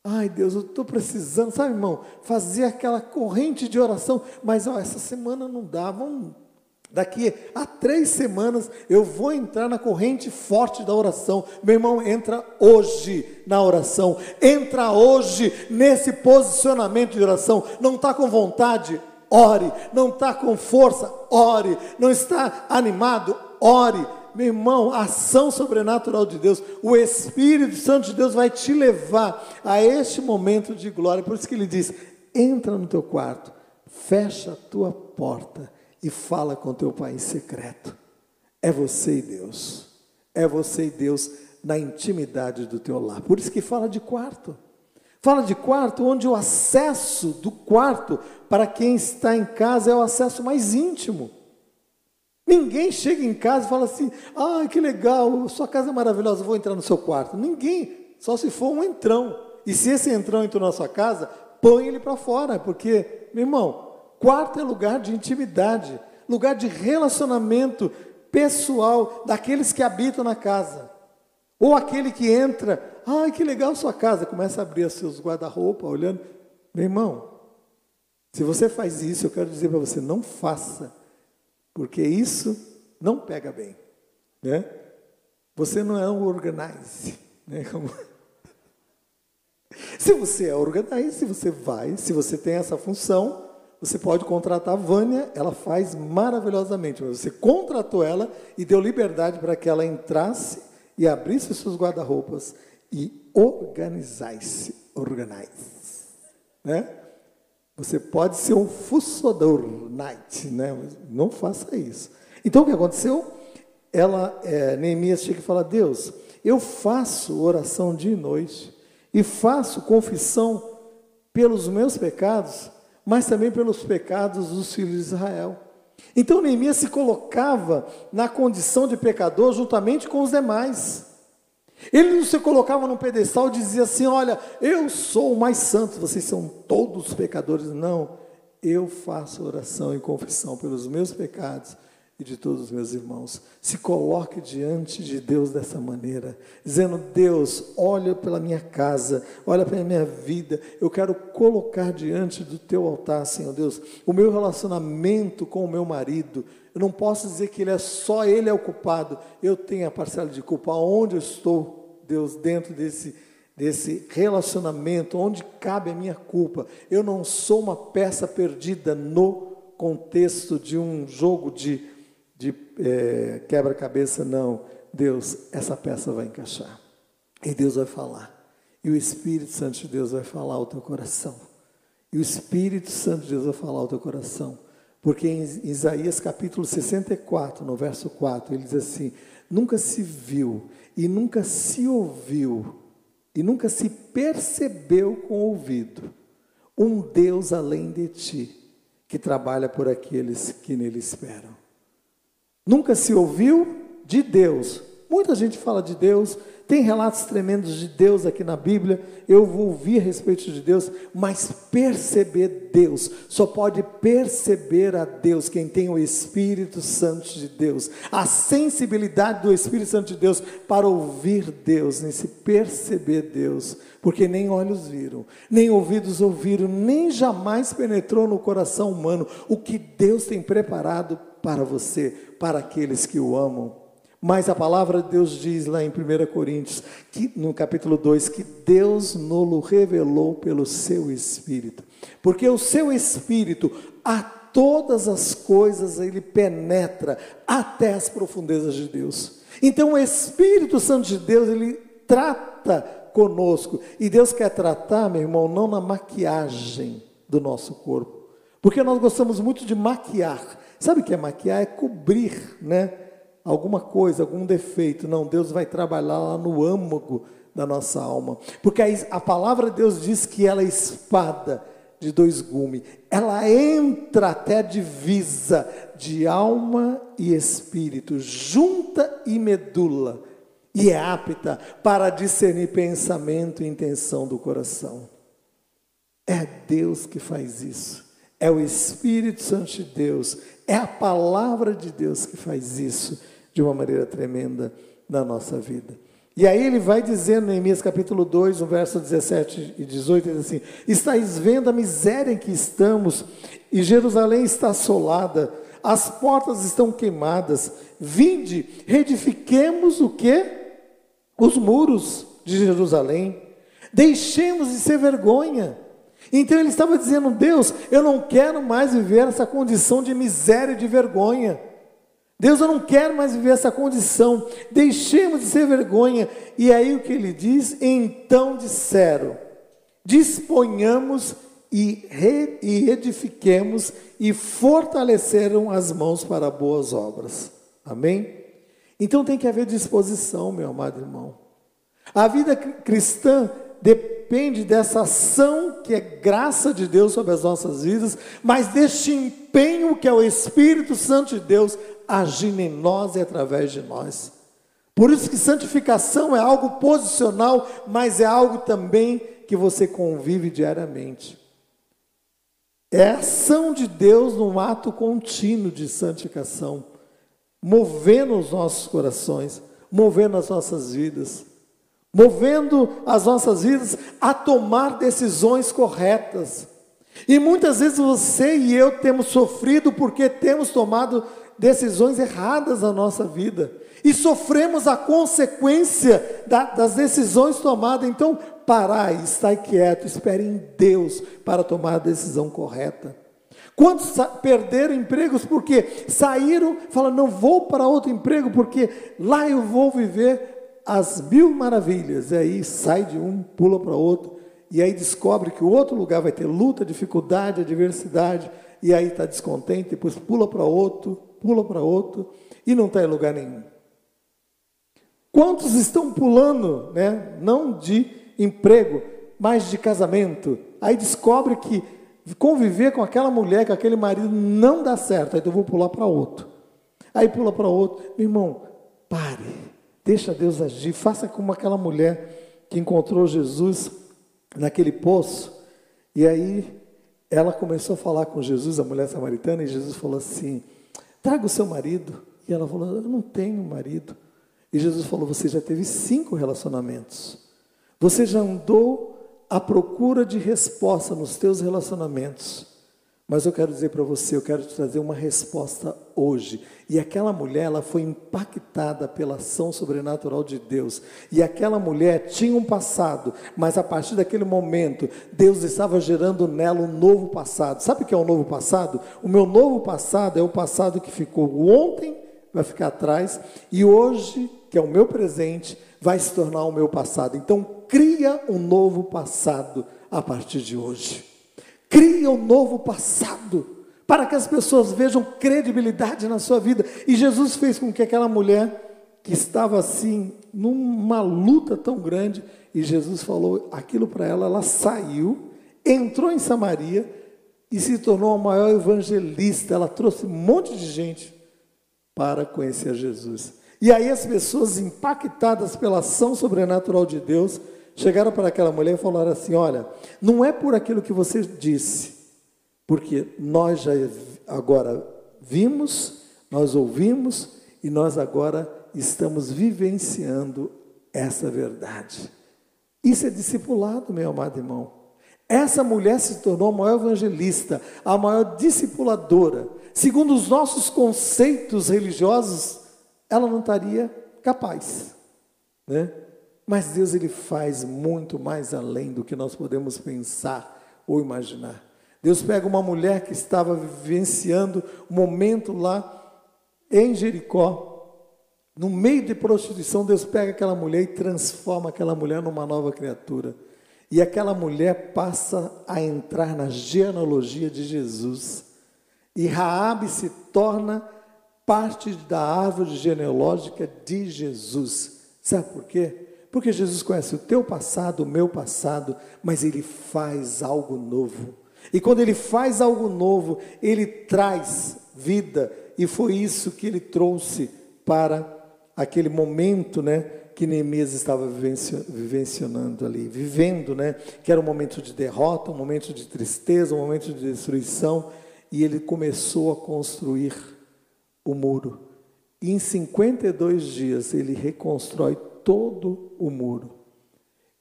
Ai, Deus, eu estou precisando, sabe, irmão, fazer aquela corrente de oração, mas ó, essa semana não dá, vamos. Daqui a três semanas eu vou entrar na corrente forte da oração. Meu irmão, entra hoje na oração, entra hoje nesse posicionamento de oração. Não está com vontade? Ore. Não está com força? Ore. Não está animado? Ore meu irmão, a ação sobrenatural de Deus, o Espírito Santo de Deus vai te levar a este momento de glória. Por isso que ele diz: entra no teu quarto, fecha a tua porta e fala com teu pai em secreto. É você e Deus. É você e Deus na intimidade do teu lar. Por isso que fala de quarto. Fala de quarto onde o acesso do quarto para quem está em casa é o acesso mais íntimo. Ninguém chega em casa e fala assim: ah, que legal, sua casa é maravilhosa, vou entrar no seu quarto. Ninguém, só se for um entrão. E se esse entrão entrou na sua casa, põe ele para fora, porque, meu irmão, quarto é lugar de intimidade, lugar de relacionamento pessoal daqueles que habitam na casa. Ou aquele que entra, ai que legal sua casa, começa a abrir seus guarda-roupa, olhando. Meu irmão, se você faz isso, eu quero dizer para você, não faça porque isso não pega bem, né? Você não é um organize, né? (laughs) Se você é organize, você vai, se você tem essa função, você pode contratar a Vânia, ela faz maravilhosamente, mas você contratou ela e deu liberdade para que ela entrasse e abrisse seus guarda-roupas e organizasse, organize, né? Você pode ser um fuçador night, né? não faça isso. Então o que aconteceu? Ela, é, Neemias chega e fala: Deus, eu faço oração dia e noite e faço confissão pelos meus pecados, mas também pelos pecados dos filhos de Israel. Então Neemias se colocava na condição de pecador juntamente com os demais. Ele não se colocava num pedestal e dizia assim: Olha, eu sou o mais santo, vocês são todos pecadores. Não, eu faço oração e confissão pelos meus pecados e de todos os meus irmãos. Se coloque diante de Deus dessa maneira, dizendo: Deus, olha pela minha casa, olha pela minha vida, eu quero colocar diante do teu altar, Senhor Deus, o meu relacionamento com o meu marido. Eu não posso dizer que ele é só ele é o culpado, eu tenho a parcela de culpa. Onde eu estou, Deus, dentro desse desse relacionamento, onde cabe a minha culpa. Eu não sou uma peça perdida no contexto de um jogo de de é, quebra-cabeça, não. Deus, essa peça vai encaixar. E Deus vai falar. E o Espírito Santo de Deus vai falar ao teu coração. E o Espírito Santo de Deus vai falar ao teu coração. Porque em Isaías capítulo 64, no verso 4, ele diz assim: Nunca se viu e nunca se ouviu e nunca se percebeu com o ouvido um Deus além de ti, que trabalha por aqueles que nele esperam. Nunca se ouviu de Deus. Muita gente fala de Deus, tem relatos tremendos de Deus aqui na Bíblia. Eu vou ouvir a respeito de Deus, mas perceber Deus, só pode perceber a Deus quem tem o Espírito Santo de Deus, a sensibilidade do Espírito Santo de Deus para ouvir Deus, nesse perceber Deus, porque nem olhos viram, nem ouvidos ouviram, nem jamais penetrou no coração humano o que Deus tem preparado para você, para aqueles que o amam. Mas a palavra de Deus diz lá em 1 Coríntios, que, no capítulo 2, que Deus nolo revelou pelo seu Espírito. Porque o seu Espírito, a todas as coisas, ele penetra até as profundezas de Deus. Então o Espírito Santo de Deus, ele trata conosco. E Deus quer tratar, meu irmão, não na maquiagem do nosso corpo. Porque nós gostamos muito de maquiar. Sabe o que é maquiar? É cobrir, né? alguma coisa, algum defeito. Não, Deus vai trabalhar lá no âmago da nossa alma. Porque a, palavra de Deus diz que ela é espada de dois gumes. Ela entra até a divisa de alma e espírito, junta e medula, e é apta para discernir pensamento e intenção do coração. É Deus que faz isso. É o Espírito Santo de Deus, é a palavra de Deus que faz isso de uma maneira tremenda na nossa vida. E aí ele vai dizendo em Neemias capítulo 2, no verso 17 e 18, ele diz assim: Estais vendo a miséria em que estamos, e Jerusalém está assolada, as portas estão queimadas. Vinde, reedifiquemos o que? Os muros de Jerusalém. Deixemos de ser vergonha. Então ele estava dizendo: Deus, eu não quero mais viver essa condição de miséria e de vergonha. Deus, eu não quero mais viver essa condição, deixemos de ser vergonha. E aí o que ele diz? Então disseram: disponhamos e, e edifiquemos e fortaleceram as mãos para boas obras. Amém? Então tem que haver disposição, meu amado irmão. A vida cristã depende dessa ação que é graça de Deus sobre as nossas vidas, mas deste empenho que é o Espírito Santo de Deus agindo em nós e através de nós. Por isso que santificação é algo posicional, mas é algo também que você convive diariamente. É a ação de Deus num ato contínuo de santificação, movendo os nossos corações, movendo as nossas vidas, movendo as nossas vidas a tomar decisões corretas. E muitas vezes você e eu temos sofrido porque temos tomado decisões erradas na nossa vida e sofremos a consequência da, das decisões tomadas. Então, parai, estai quieto, espere em Deus para tomar a decisão correta. Quantos perderam empregos porque saíram, falam, não vou para outro emprego porque lá eu vou viver as mil maravilhas. E aí sai de um, pula para outro, e aí descobre que o outro lugar vai ter luta, dificuldade, adversidade, e aí está descontente, depois pula para outro, pula para outro e não está em lugar nenhum. Quantos estão pulando, né? não de emprego, mas de casamento? Aí descobre que conviver com aquela mulher, com aquele marido, não dá certo. Aí eu vou pular para outro. Aí pula para outro. Meu irmão, pare. Deixa Deus agir. Faça como aquela mulher que encontrou Jesus naquele poço. E aí ela começou a falar com Jesus, a mulher samaritana, e Jesus falou assim: traga o seu marido. E ela falou: Eu não tenho marido. E Jesus falou: Você já teve cinco relacionamentos. Você já andou à procura de resposta nos teus relacionamentos. Mas eu quero dizer para você, eu quero te trazer uma resposta hoje. E aquela mulher, ela foi impactada pela ação sobrenatural de Deus. E aquela mulher tinha um passado, mas a partir daquele momento, Deus estava gerando nela um novo passado. Sabe o que é o um novo passado? O meu novo passado é o passado que ficou ontem, vai ficar atrás, e hoje, que é o meu presente, vai se tornar o meu passado. Então, cria um novo passado a partir de hoje. Cria um novo passado, para que as pessoas vejam credibilidade na sua vida. E Jesus fez com que aquela mulher que estava assim, numa luta tão grande, e Jesus falou aquilo para ela, ela saiu, entrou em Samaria e se tornou a maior evangelista. Ela trouxe um monte de gente para conhecer Jesus. E aí as pessoas impactadas pela ação sobrenatural de Deus, chegaram para aquela mulher e falaram assim: Olha, não é por aquilo que você disse, porque nós já agora vimos, nós ouvimos e nós agora estamos vivenciando essa verdade. Isso é discipulado, meu amado irmão. Essa mulher se tornou a maior evangelista, a maior discipuladora. Segundo os nossos conceitos religiosos, ela não estaria capaz, né? Mas Deus ele faz muito mais além do que nós podemos pensar ou imaginar. Deus pega uma mulher que estava vivenciando um momento lá em Jericó, no meio de prostituição, Deus pega aquela mulher e transforma aquela mulher numa nova criatura. E aquela mulher passa a entrar na genealogia de Jesus. E Raabe se torna parte da árvore genealógica de Jesus. Sabe por quê? Porque Jesus conhece o teu passado, o meu passado, mas ele faz algo novo. E quando ele faz algo novo, ele traz vida, e foi isso que ele trouxe para aquele momento, né, que Neemias estava vivenciando ali, vivendo, né, que era um momento de derrota, um momento de tristeza, um momento de destruição, e ele começou a construir o muro. E em 52 dias ele reconstrói todo o muro.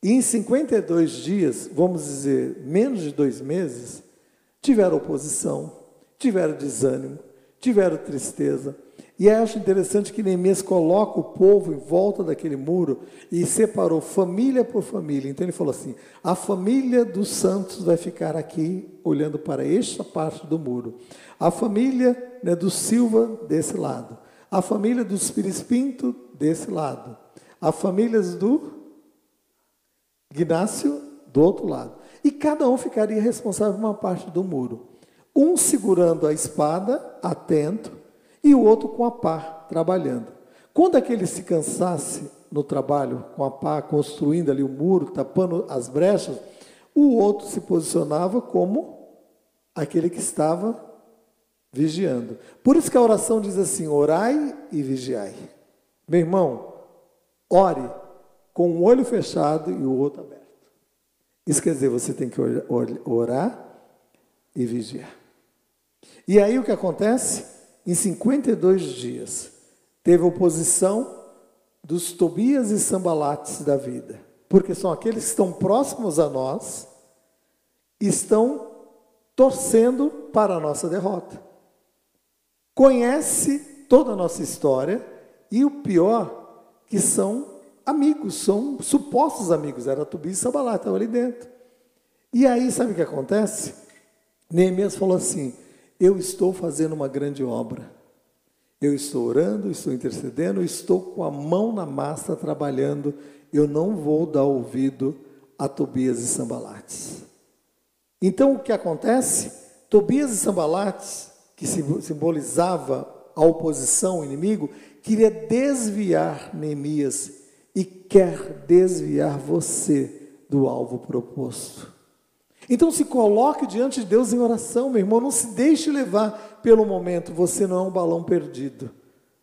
E em 52 dias, vamos dizer, menos de dois meses, tiveram oposição, tiveram desânimo, tiveram tristeza. E acho interessante que Neemias coloca o povo em volta daquele muro e separou família por família. Então ele falou assim: a família dos santos vai ficar aqui olhando para esta parte do muro, a família né, do Silva desse lado, a família dos Pires Pinto desse lado, a famílias do Ignácio do outro lado. E cada um ficaria responsável por uma parte do muro. Um segurando a espada, atento, e o outro com a pá, trabalhando. Quando aquele se cansasse no trabalho, com a pá, construindo ali o muro, tapando as brechas, o outro se posicionava como aquele que estava vigiando. Por isso que a oração diz assim: orai e vigiai. Meu irmão, Ore com um olho fechado e o outro aberto. Isso quer dizer, você tem que orar e vigiar. E aí o que acontece? Em 52 dias, teve oposição dos Tobias e Sambalates da vida, porque são aqueles que estão próximos a nós, estão torcendo para a nossa derrota. Conhece toda a nossa história e o pior que são amigos, são supostos amigos. Era Tubi e Sabalá, estava ali dentro. E aí, sabe o que acontece? Neemias falou assim: Eu estou fazendo uma grande obra. Eu estou orando, estou intercedendo, estou com a mão na massa trabalhando. Eu não vou dar ouvido a Tobias e Sambalates. Então o que acontece? Tobias e Sambalates, que simbolizava a oposição, o inimigo, queria desviar Neemias e quer desviar você do alvo proposto. Então se coloque diante de Deus em oração, meu irmão, não se deixe levar pelo momento, você não é um balão perdido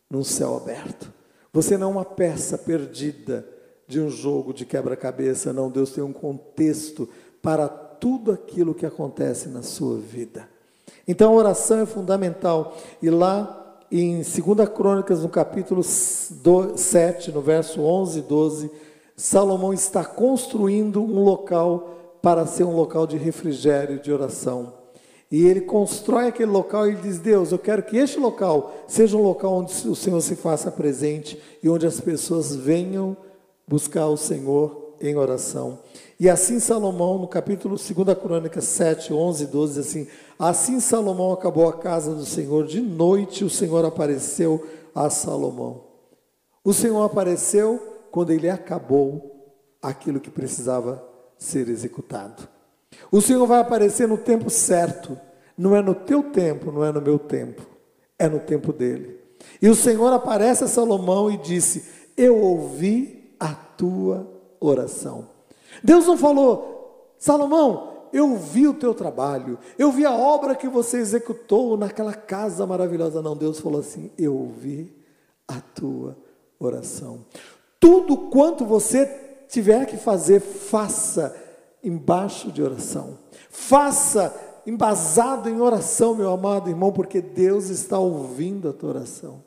num céu aberto. Você não é uma peça perdida de um jogo de quebra-cabeça, não. Deus tem um contexto para tudo aquilo que acontece na sua vida. Então a oração é fundamental. E lá em 2 Crônicas, no capítulo 7, no verso 11 e 12, Salomão está construindo um local para ser um local de refrigério, de oração. E ele constrói aquele local e diz: Deus, eu quero que este local seja um local onde o Senhor se faça presente e onde as pessoas venham buscar o Senhor em oração. E assim Salomão, no capítulo 2 Crônica 7, 11 e 12, diz assim: Assim Salomão acabou a casa do Senhor, de noite o Senhor apareceu a Salomão. O Senhor apareceu quando ele acabou aquilo que precisava ser executado. O Senhor vai aparecer no tempo certo, não é no teu tempo, não é no meu tempo, é no tempo dele. E o Senhor aparece a Salomão e disse: Eu ouvi a tua oração. Deus não falou, Salomão, eu vi o teu trabalho, eu vi a obra que você executou naquela casa maravilhosa. Não, Deus falou assim: eu ouvi a tua oração. Tudo quanto você tiver que fazer, faça embaixo de oração. Faça embasado em oração, meu amado irmão, porque Deus está ouvindo a tua oração.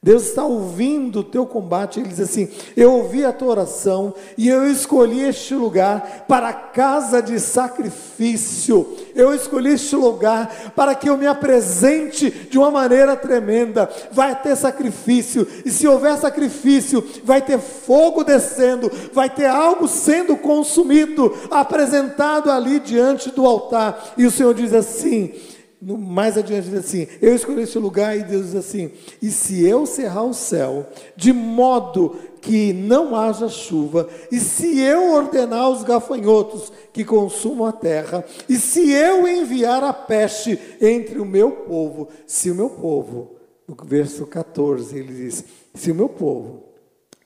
Deus está ouvindo o teu combate. Ele diz assim: Eu ouvi a tua oração e eu escolhi este lugar para casa de sacrifício. Eu escolhi este lugar para que eu me apresente de uma maneira tremenda. Vai ter sacrifício, e se houver sacrifício, vai ter fogo descendo, vai ter algo sendo consumido, apresentado ali diante do altar. E o Senhor diz assim: mais adiante diz assim: Eu escolhi esse lugar, e Deus diz assim: E se eu cerrar o céu, de modo que não haja chuva, e se eu ordenar os gafanhotos que consumam a terra, e se eu enviar a peste entre o meu povo, se o meu povo, no verso 14, ele diz: Se o meu povo,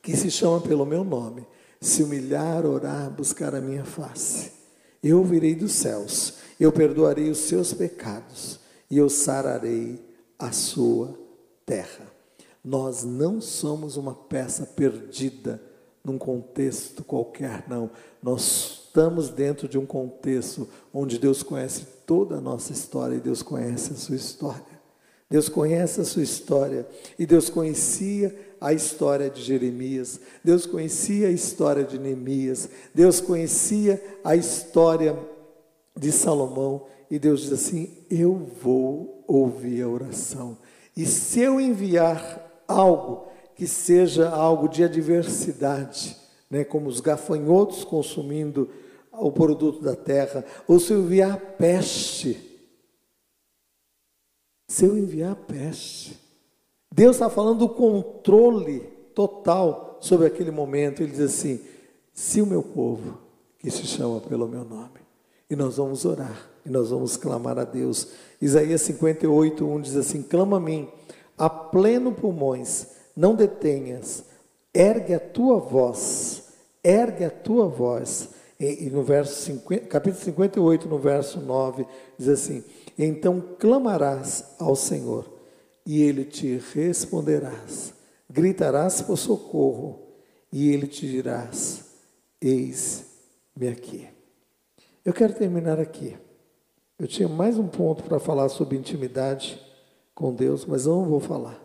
que se chama pelo meu nome, se humilhar, orar, buscar a minha face, eu virei dos céus eu perdoarei os seus pecados e eu sararei a sua terra. Nós não somos uma peça perdida num contexto qualquer, não. Nós estamos dentro de um contexto onde Deus conhece toda a nossa história e Deus conhece a sua história. Deus conhece a sua história e Deus conhecia a história de Jeremias, Deus conhecia a história de Neemias, Deus conhecia a história de Salomão, e Deus diz assim: Eu vou ouvir a oração. E se eu enviar algo que seja algo de adversidade, né, como os gafanhotos consumindo o produto da terra, ou se eu enviar peste, se eu enviar peste, Deus está falando do controle total sobre aquele momento. Ele diz assim: se o meu povo, que se chama pelo meu nome, e nós vamos orar, e nós vamos clamar a Deus. Isaías 58, 1 diz assim: Clama a mim, a pleno pulmões, não detenhas, ergue a tua voz, ergue a tua voz. E, e no verso 50, capítulo 58, no verso 9, diz assim: Então clamarás ao Senhor, e ele te responderás, gritarás por socorro, e ele te dirás: Eis-me aqui. Eu quero terminar aqui. Eu tinha mais um ponto para falar sobre intimidade com Deus, mas eu não vou falar.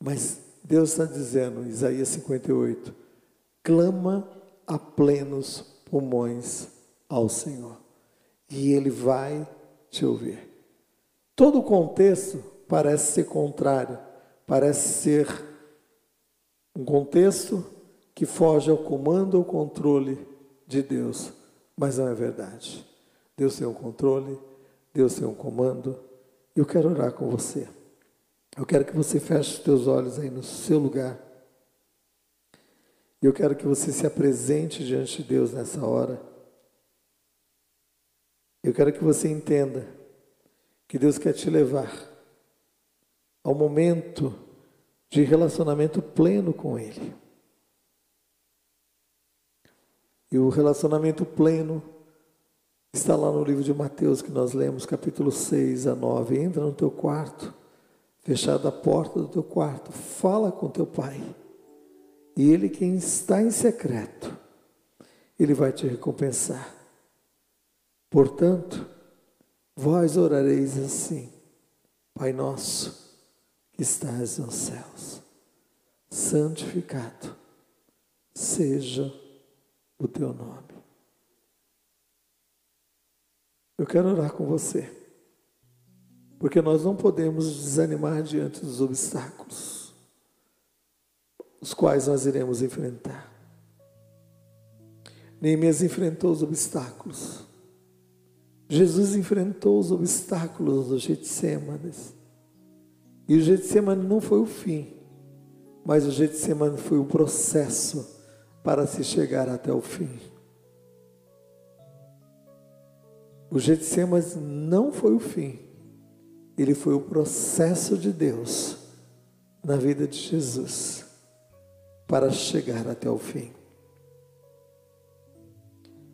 Mas Deus está dizendo, Isaías 58, clama a plenos pulmões ao Senhor, e Ele vai te ouvir. Todo o contexto parece ser contrário, parece ser um contexto que foge ao comando ou controle de Deus mas não é verdade. Deus tem um controle, Deus tem um comando, eu quero orar com você. Eu quero que você feche os teus olhos aí no seu lugar. Eu quero que você se apresente diante de Deus nessa hora. Eu quero que você entenda que Deus quer te levar ao momento de relacionamento pleno com Ele. E o relacionamento pleno está lá no livro de Mateus que nós lemos, capítulo 6 a 9. Entra no teu quarto, fechada a porta do teu quarto, fala com teu pai. E ele, quem está em secreto, ele vai te recompensar. Portanto, vós orareis assim: Pai nosso, que estás nos céus, santificado seja o teu nome. Eu quero orar com você, porque nós não podemos desanimar diante dos obstáculos, os quais nós iremos enfrentar. Neemias enfrentou os obstáculos. Jesus enfrentou os obstáculos do Getsêmanes. E o Getsemane não foi o fim, mas o Getsemane foi o processo para se chegar até o fim. O Getsemanes não foi o fim, ele foi o processo de Deus na vida de Jesus para chegar até o fim.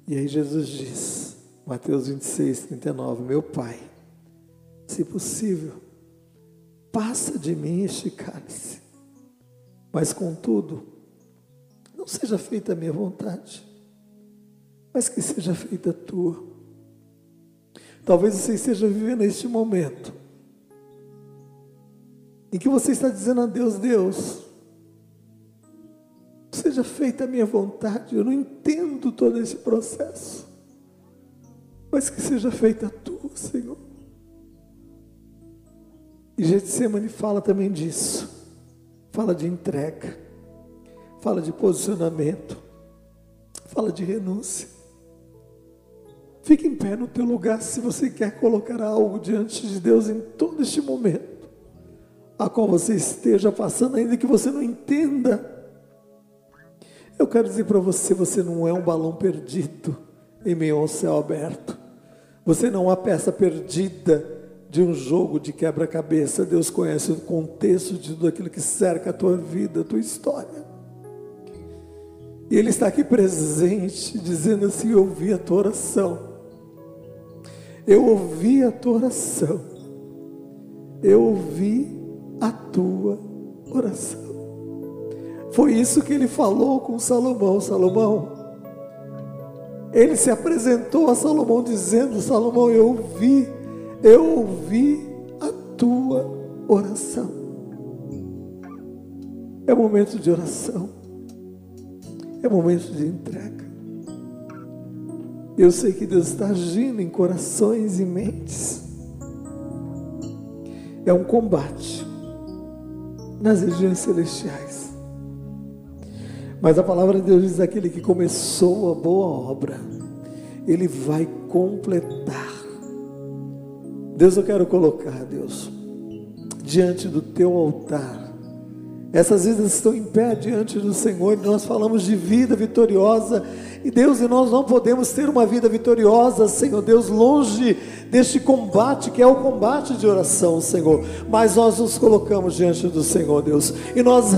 E aí Jesus diz, Mateus 26, 39, meu Pai, se possível, passa de mim este cálice, mas contudo, não seja feita a minha vontade, mas que seja feita a tua. Talvez você esteja vivendo este momento, em que você está dizendo a Deus: Deus, seja feita a minha vontade. Eu não entendo todo esse processo, mas que seja feita a tua, Senhor. E Getsemane fala também disso, fala de entrega, fala de posicionamento, fala de renúncia. Fique em pé no teu lugar se você quer colocar algo diante de Deus em todo este momento, a qual você esteja passando, ainda que você não entenda. Eu quero dizer para você: você não é um balão perdido em meio ao céu aberto. Você não é uma peça perdida de um jogo de quebra-cabeça. Deus conhece o contexto de tudo aquilo que cerca a tua vida, a tua história. E Ele está aqui presente, dizendo assim: Eu ouvi a tua oração. Eu ouvi a tua oração. Eu ouvi a tua oração. Foi isso que ele falou com Salomão. Salomão, ele se apresentou a Salomão dizendo: Salomão, eu ouvi, eu ouvi a tua oração. É momento de oração, é momento de entrega. Eu sei que Deus está agindo em corações e mentes. É um combate nas regiões celestiais. Mas a palavra de Deus diz: aquele que começou a boa obra, ele vai completar. Deus, eu quero colocar, Deus, diante do teu altar. Essas vidas estão em pé diante do Senhor e nós falamos de vida vitoriosa. E Deus, e nós não podemos ter uma vida vitoriosa, Senhor Deus, longe deste combate que é o combate de oração, Senhor. Mas nós nos colocamos diante do Senhor, Deus, e nós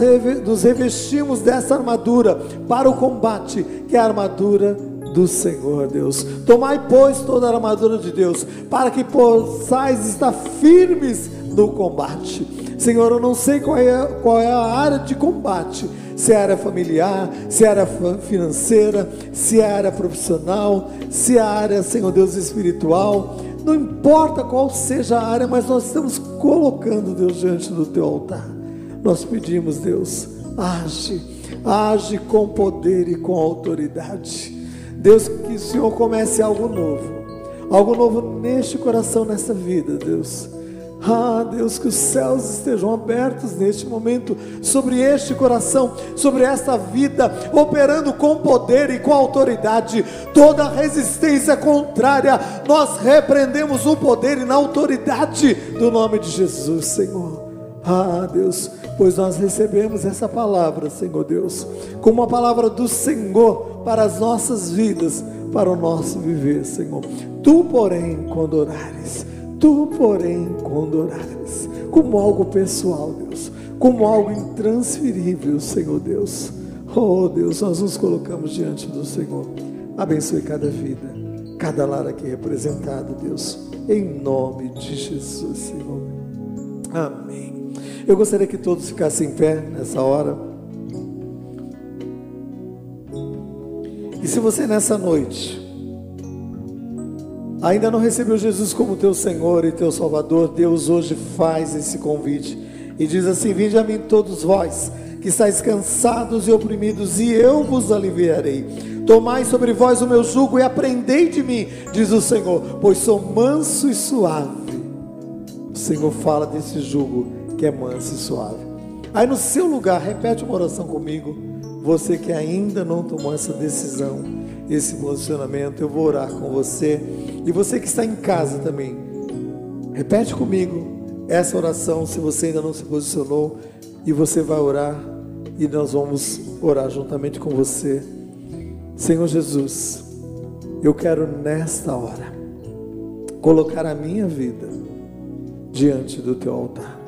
nos revestimos dessa armadura para o combate, que é a armadura do Senhor, Deus. Tomai, pois, toda a armadura de Deus, para que possais estar firmes no combate. Senhor, eu não sei qual é, qual é a área de combate, se é área familiar, se é área financeira, se é área profissional, se é área, Senhor Deus, espiritual. Não importa qual seja a área, mas nós estamos colocando Deus diante do teu altar. Nós pedimos, Deus, age, age com poder e com autoridade. Deus, que o Senhor comece algo novo, algo novo neste coração, nessa vida, Deus. Ah, Deus, que os céus estejam abertos neste momento sobre este coração, sobre esta vida, operando com poder e com autoridade. Toda resistência contrária, nós repreendemos no poder e na autoridade do nome de Jesus, Senhor. Ah, Deus, pois nós recebemos essa palavra, Senhor Deus, como uma palavra do Senhor para as nossas vidas, para o nosso viver, Senhor. Tu, porém, quando orares, Tu, porém, quando orares, como algo pessoal, Deus, como algo intransferível, Senhor Deus. Oh Deus, nós nos colocamos diante do Senhor. Abençoe cada vida, cada lar aqui representado, Deus, em nome de Jesus, Senhor. Amém. Eu gostaria que todos ficassem em pé nessa hora. E se você nessa noite ainda não recebeu Jesus como teu Senhor e teu Salvador, Deus hoje faz esse convite e diz assim: Vinde a mim todos vós que estáis cansados e oprimidos, e eu vos aliviarei. Tomai sobre vós o meu jugo e aprendei de mim, diz o Senhor, pois sou manso e suave. O Senhor fala desse jugo que é manso e suave. Aí no seu lugar, repete uma oração comigo. Você que ainda não tomou essa decisão, esse posicionamento, eu vou orar com você. E você que está em casa também, repete comigo essa oração se você ainda não se posicionou. E você vai orar e nós vamos orar juntamente com você. Senhor Jesus, eu quero nesta hora colocar a minha vida diante do teu altar.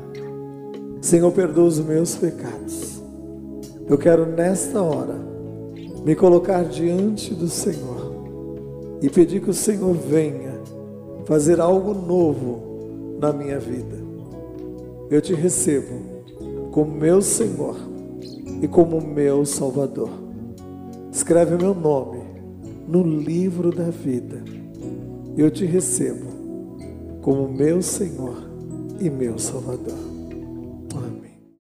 Senhor, perdoa os meus pecados. Eu quero nesta hora me colocar diante do Senhor e pedir que o Senhor venha fazer algo novo na minha vida. Eu te recebo como meu Senhor e como meu Salvador. Escreve meu nome no livro da vida. Eu te recebo como meu Senhor e meu Salvador.